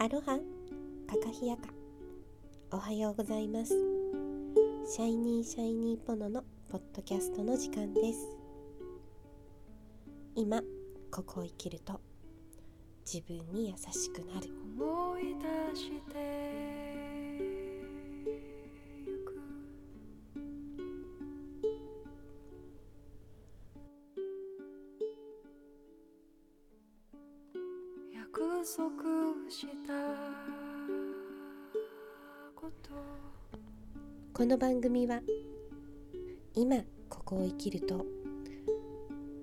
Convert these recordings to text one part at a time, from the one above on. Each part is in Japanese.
アロハ。カカヒヤカ。おはようございます。シャイニーシャイニーポノのポッドキャストの時間です。今ここを生きると自分に優しくなる。思い出して。この番組は今ここを生きると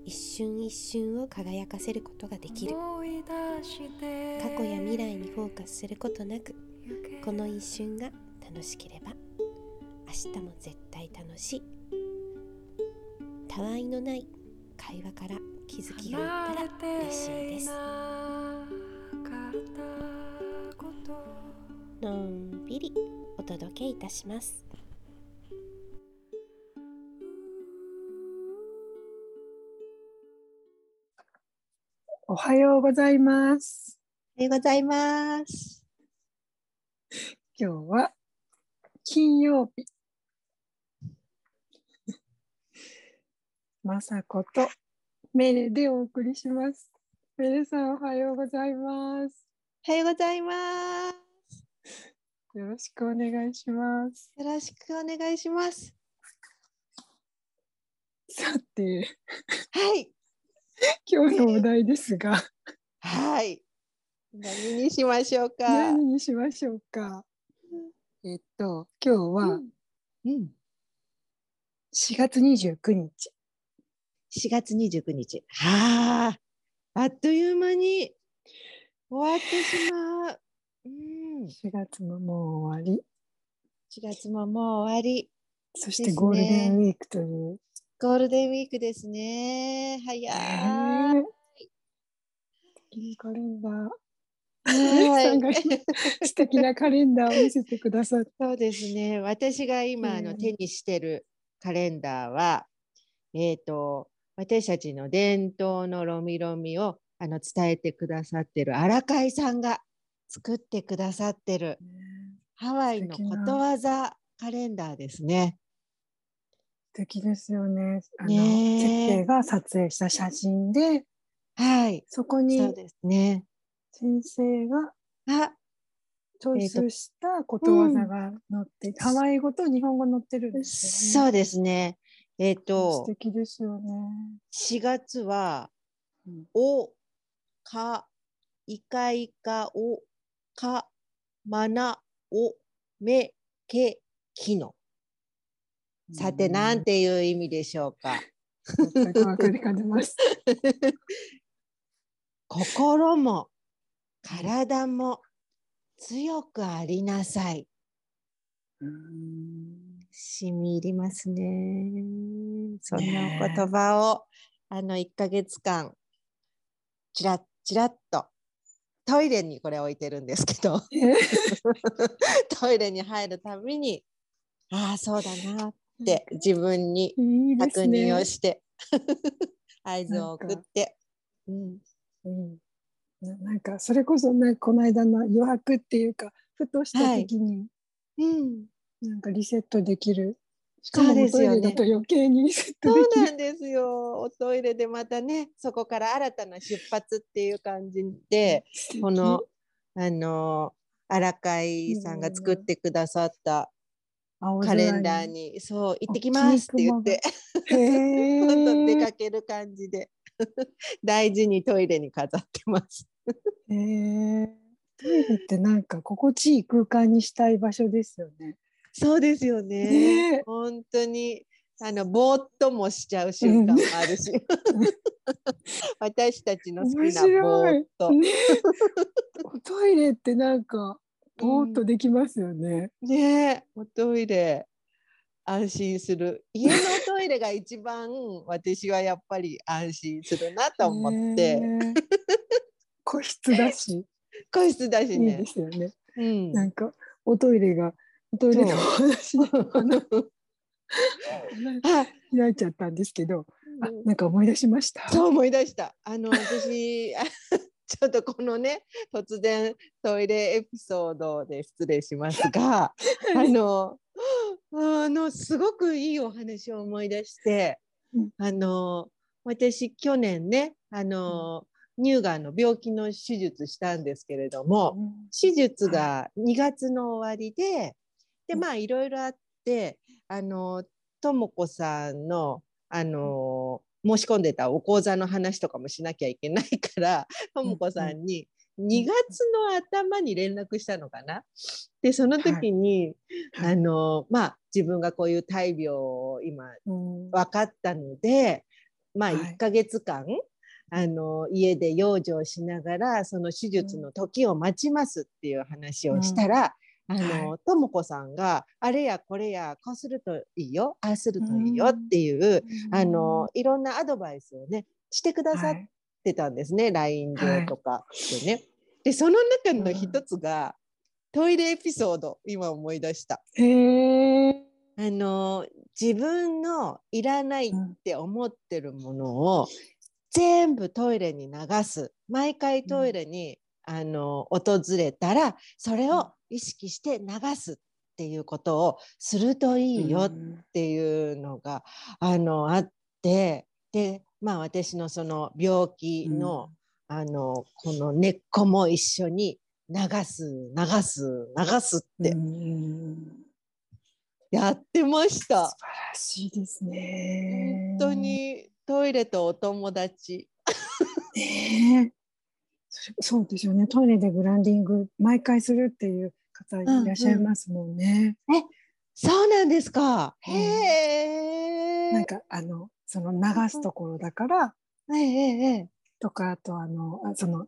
一瞬一瞬を輝かせることができる。過去や未来にフォーカスすることなくこの一瞬が楽しければ明日も絶対楽しい。たわいのない会話から気づきがあったら嬉しいですいたしますおはようございます。おはようございます今日は金曜日。まさことメレでお送りします。メレさんおはようございます。おはようございますよろしくお願いします。よろしくお願いしますさて、はい 今日のお題ですが、はい何にしましょうか？何にしましょうか？えっと、今日はうん4月29日。4月29日。はあ、あっという間に終わってしまう。うん、4月ももう終わり。4月ももう終わり。そしてゴールデンウィークという。ゴールデンウィークですね。早い。ねえ素敵なカレンダー。はい 素敵なカレンダーを見せてくださって。そうですね。私が今あのうん手にしてるカレンダーは、えっ、と私たちの伝統のロミロミをあの伝えてくださってる荒海さんが作ってくださってるハワイのことわざカレンダーですね。素敵ですよね。あの設計が撮影した写真で、はい。そこにそうですね。先生があ、チョイスしたことわざが載って、ハワイ語と日本語載ってるんですよね。そうですね。えっ、素と、敵ですよね。4月は、うんお、か、いかいか、お、か、まな、お、め、け、きの。さて、なんていう意味でしょうか。心も体も強くありなさい。うんしみ入りますね。そんなお言葉を、あの1ヶ月間ちらっちらっとトイレにこれ置いてるんですけど。トイレに入るたびにああそうだなって自分に確。認をして 合図を送って。うん。うん。ななんかそれこそねこの間の余白っていうかふとした時に、うん、なんかリセットできるしかもそうですよね。おトイレだと余計にそうなんですよ。おトイレでまたね、そこから新たな出発っていう感じで、この、あの、荒海さんが作ってくださったカレンダーに、そう、行ってきますって言って、へどんどん出かーける感じで、大事にトイレに飾ってます。へー。トイレってなんか心地いい空間にしたい場所ですよね。そうですよね。ねえ本当に、あの、ぼーっともしちゃう瞬間もあるし、私たちの好面きなぼーっと。ねおトイレってなんかぼーっとできますよね。ねえ、おトイレ安心する。家のトイレが一番私はやっぱり安心するなと思って、個室だし個室だしいいねで。すよね。うん。なんかおトイレがおトイレのお話のあ開いちゃったんですけど、あなんか思い出しました？そう思い出した。あの私あ ちょっとこのね突然トイレエピソードで失礼しますが あのあのすごくいいお話を思い出して、うん。あの私去年ねあの、乳がんの病気の手術したんですけれども、手術が2月の終わりで、でうん。まあいろいろあってあのとも子さんのあの申し込んでたお講座の話とかもしなきゃいけないからとも子さんに2月の頭に連絡したのかな？でその時に、はい。あのまあ自分がこういう大病を今うん。分かったので、まあ、はい。1ヶ月間、あの家で養生しながらその手術の時を待ちますっていう話をしたら、あのとも子さんがあれやこれやこうするといいよああするといいよっていう、あのいろんなアドバイスをねしてくださっはいてたんですね、LINE 上とかでね。でその中の一つが、トイレエピソード今思い出した。あの自分のいらないって思ってるものを全部トイレに流す。毎回トイレに、あの訪れたらそれを意識して流すっていうことをするといいよっうんていうのが、あのあってでまあ私のその病気の,、あのこの根っこも一緒に流す流す流すってうんやってました。素晴らしいですね。本当にトイレとお友達。ねえそうですよね。トイレでグランディング毎回するっていう方いらっしゃいますもんね。そうなんですか。うんへえ。なんかあのその流すところだからええええとかあとあのあその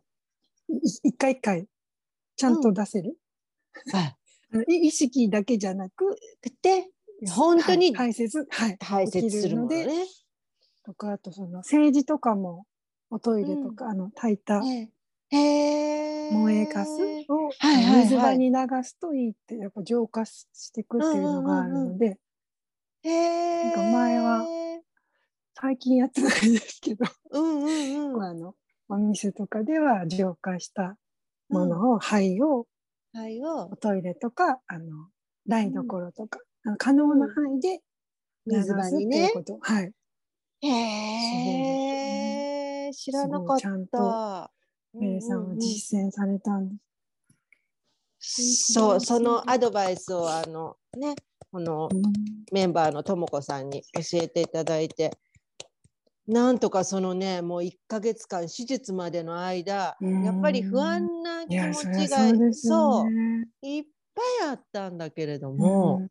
い一回一回ちゃんと出せる？あ あのい意識だけじゃなくで本当にはい大切はい大切するものできね。とかあとその政治とかもおトイレとか、あの炊いたええ。燃えかす？を水場に流すといいってやっぱ浄化していくっていうのがあるので、へえ。なんか前は最近やってないですけど、うんうんうん。あのお店とかでは浄化したものを、灰をはいを。おトイレとかあの台所とか、あの可能な範囲で流す水場っていにねう。こと、はい。へえ。知らなかった。メイさんは実践されたんです。そう、そのアドバイスをあのね、このメンバーのともこさんに教えていただいて、なんとかそのね、もう1ヶ月間手術までの間、うんやっぱり不安ない気や持ちがそうですそう。いっぱいあったんだけれども、うん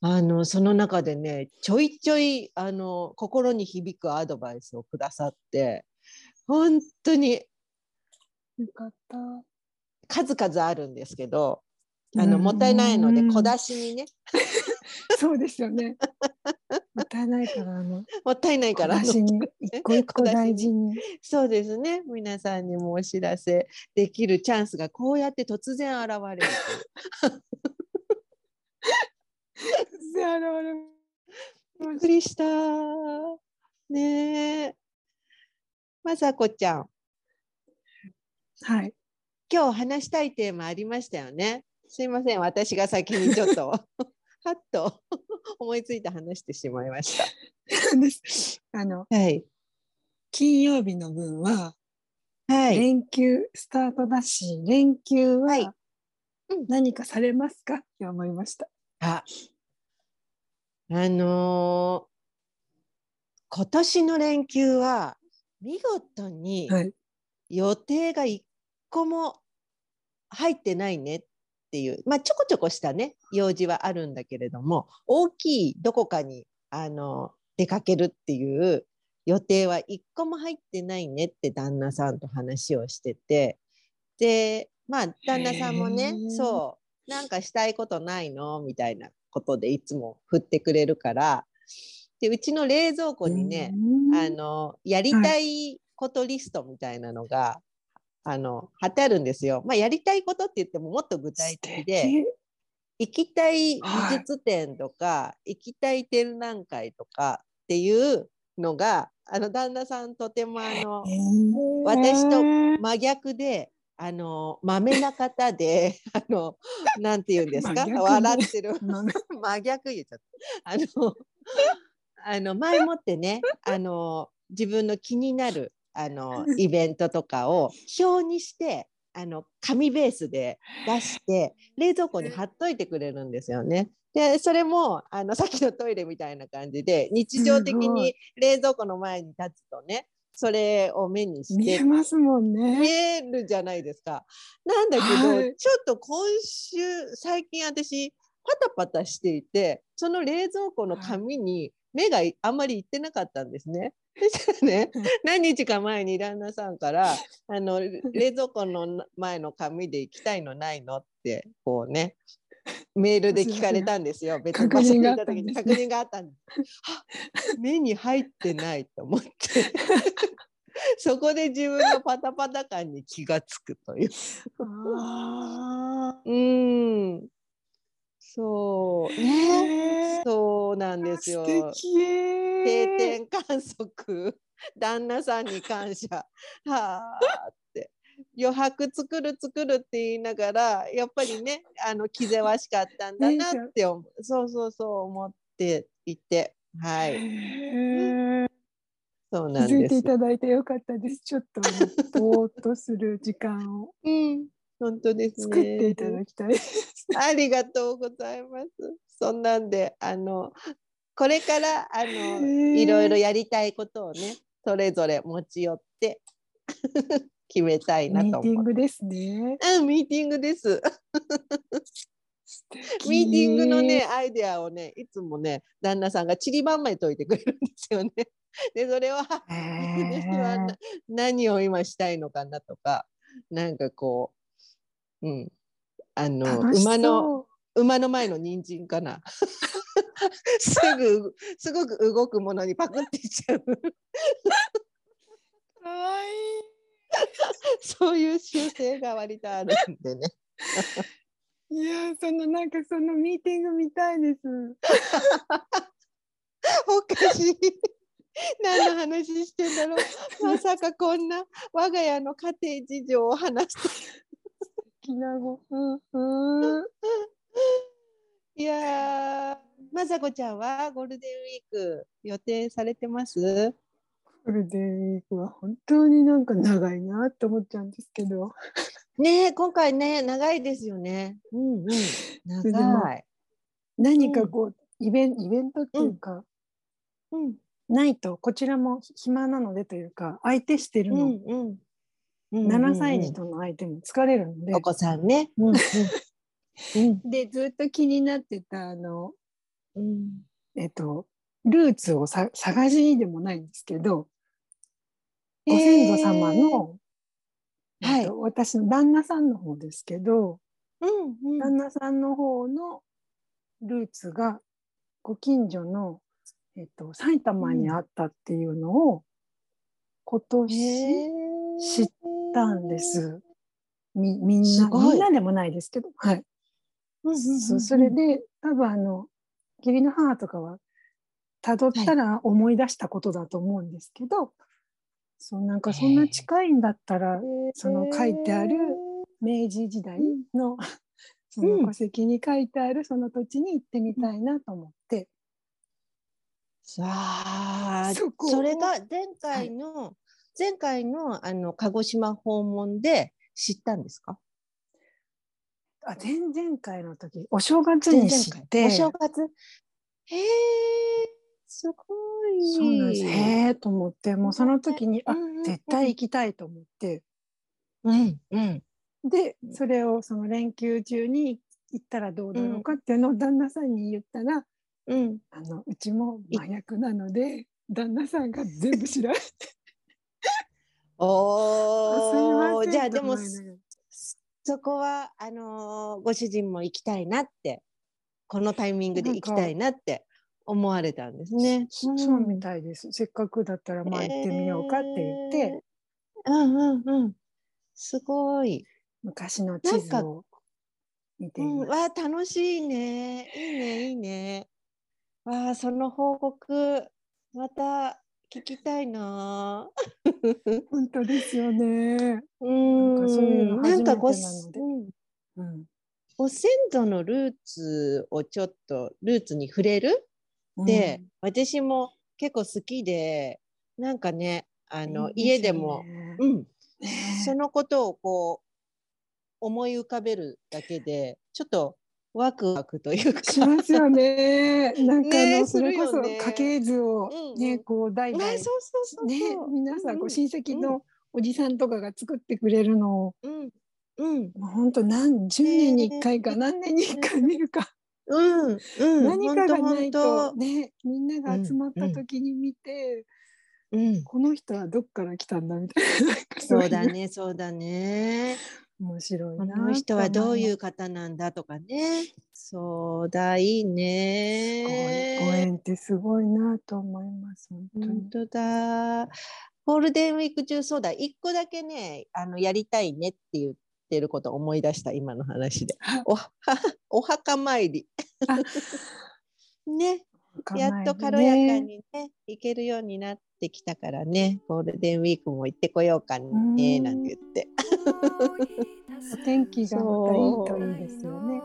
あのその中でねちょいちょいあの心に響くアドバイスをくださって本当によかった。数々あるんですけどあのうんもったいないので小出しにね。そうですよね。もったいないからあのもったいないから一個一個大事に。そうですね。皆さんにもお知らせできるチャンスがこうやって突然現れる。突然現れびっくりした。ねえ。まさこちゃんはい。今日話したいテーマありましたよね。すいません、私が先にちょっと はっと 思いついて話してしまいましですあのた。はい。金曜日の分ははい。連休スタートだし、連休は何かされますか？って思いました。あ、あのー今年の連休は見事にはい。予定が一個も入ってないねっていう、まあちょこちょこしたね。用事はあるんだけれども大きいどこかにあの出かけるっていう予定は一個も入ってないねって旦那さんと話をしてて。でまあ旦那さんもねそうなんかしたいことないのみたいなことでいつも振ってくれるから。でうちの冷蔵庫にね、うん。あのやりたいことリストみたいなのが、あの貼ってあるんですよ。まあ、やりたいことって言ってももっと具体的で行きたい美はい術展とか、行きたい展覧会とかっていうのがあの旦那さんとてもあのえー私と真逆で。あのまめな方で あのなんて言うんですか？笑ってる 真逆言っちゃった。あの、あの前もってね、あの自分の気になるあのイベントとかを表にして、あの紙ベースで出して冷蔵庫に貼っといてくれるんですよね。でそれもあのさっきのトイレみたいな感じで日常的に冷蔵庫の前に立つとねそれを目にして見えますもん見ね。えるじゃないですか。なんだけど、はいちょっと今週最近私パタパタしていてその冷蔵庫の紙に目がいあんまりいってなかったんですね。そしたらね何日か前に旦那さんから「あの冷蔵庫の前の紙で行きたいのないの?」ってこうねメールで聞かれたんですよ。別の場所にいた時に確確認があったんです。あ目に入ってないと思って。そこで自分のパタパタ感に気がつくという。あうーん。そうーね。ねそうなんですよ。素敵定点観測。旦那さんに感謝。はあって。余白作る作るって言いながらやっぱりねあの気ぜわしかったんだなって思うそうそうそう思っていてはいへーそう気なんですづいていただいてよかったです。ちょっとぼーっとする時間をうん本当ですね作っていただきたい。ありがとうございます。そんなんで、あの、これから、あの、いろいろやりたいことをね、それぞれ持ち寄って 決めたいなミーティンと思って。グですね。うん、ミーティングです。ミーティングのね、アイデアをね、いつもね、旦那さんがちりばんまいといてくれるんですよね。で、それは、へ 私はなー何を今したいのかなとか、なんかこう、うん、あの、馬の、馬の前の人参かな。すぐすごく動くものにパクっていっちゃう。かわい そういう習性が割とあるんでね。い。いやそのなんかそのミーティング見たいです。おかしい。何の話してんだろう。まさかこんな我が家の家庭事情を話すきなご夫婦。いやー、まさこちゃんはゴールデンウィーク予定されてます？ゴールデンウィークは本当になんか長いなって思っちゃうんですけど。ねえ今回ね、長いですよね。うんうん。長い。何かこう、イベンイベントっていうか、うんないとこちらも暇なのでというか相手してるの、うんうん。うん7歳児との相手も疲れるので、お子さんね。でずっと気になってたあのうん。えっとルーツをさ探しにでもないんですけど、ご先祖様の、はいえっと私の旦那さんの方ですけど、うんうん。旦那さんの方のルーツがご近所の、えっと、埼玉にあったっていうのを今年知ったんで。す。みみんなみんなでもないですけど、はい。そうそれで多分あの義理の母とかはたどったら思い出したことだと思うんですけど、そうなんかそんな近いんだったらその書いてある明治時代の、その戸籍に書いてあるその土地に行ってみたいなと思って、さあ、そこを。それが前回の、前回のあの鹿児島訪問で知ったんですか？あ前々回の時お正月に知ってお正月？へえ、すごい。そうなんですへえと思ってもうその時に、あ絶対行きたいと思ってうんうん。でうんそれをその連休中に行ったらどうだろうかっていうのを旦那さんに言ったら、うん。あのうちも麻薬なので旦那さんが全部調べておお、じゃあでもそこはあのーご主人も行きたいなってこのタイミングで行きたいなって思われたんですね。そそうみたいですせっかくだったらまあ行ってみようかって言って、えーうんうんうん。すごい。昔の地図を見てうん、います。わあ楽しいね。いいねいいね。わあその報告また聞きたいな。本当ですよね。うん。かそういうの初めてなので。なんかご先祖のルーツをちょっとルーツに触れる？で、私も結構好きでなんかねあうん、の家でも、ねうん、ね。そのことをこう思い浮かべるだけでちょっとワクワクというか。しますよね。なんかあの、ねそれこそ家系図をね、こう代々ねそうそうそうそう。ね皆さんこうう親戚のおじさんとかが作ってくれるのを。うん。うん。もう本当何十年に一回か何年に一回見るか、うん。うん。何かがないとねみんなが集まった時に見て、うん。この人はどっから来たんだみたいなそうだいねそうだね面白いこなの人はどういうす方なんだとかね。そうだいいごいごね縁ってすごいなと思います本当だ。ゴールデンウィーク中そうだ一個だけねあのやりたいねって言ってること思い出した今の話で。おは お墓参り。あ ね。やっと軽やかにね行けるようになってきたからねゴールデンウィークも行ってこようかねうんなんて言って お天気がまたいいといいですよね。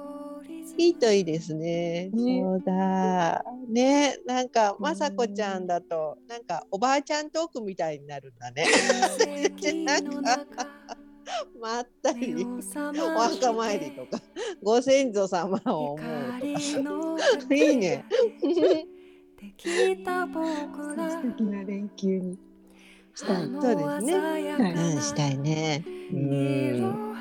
いいといいですね。ねそうだ。ね、なんかうんまさこちゃんだと、なんかおばあちゃんトークみたいになるんだね。なんかまったり、お墓参りとか、ご先祖様を思うとか。いいね。素敵な連休にしたい。そうですねはいうん、したいね。うん。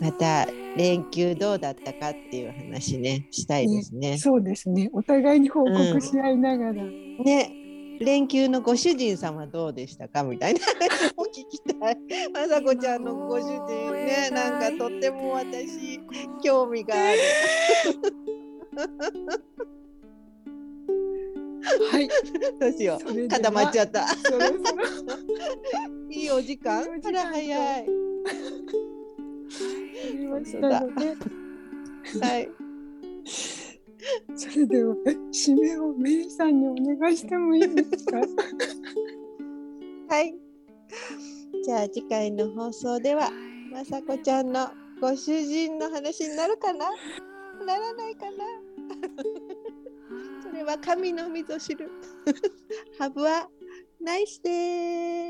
また連休どうだったかっていう話ね、したいですね。そうですね。お互いに報告し合いながら。ね、連休のご主人様どうでしたかみたいな 話も聞きたい。まさこちゃんのご主人ね、なんかとっても私興味がある。はい。どうしよう、固まっちゃった。いいお時間あら早い。はい。それではえ締めをメイさんにお願いしてもいいですか？はい。じゃあ次回の放送では、まさこちゃんのご主人の話になるかな？ならないかな？は神のみぞ知る。ハブはナイスでー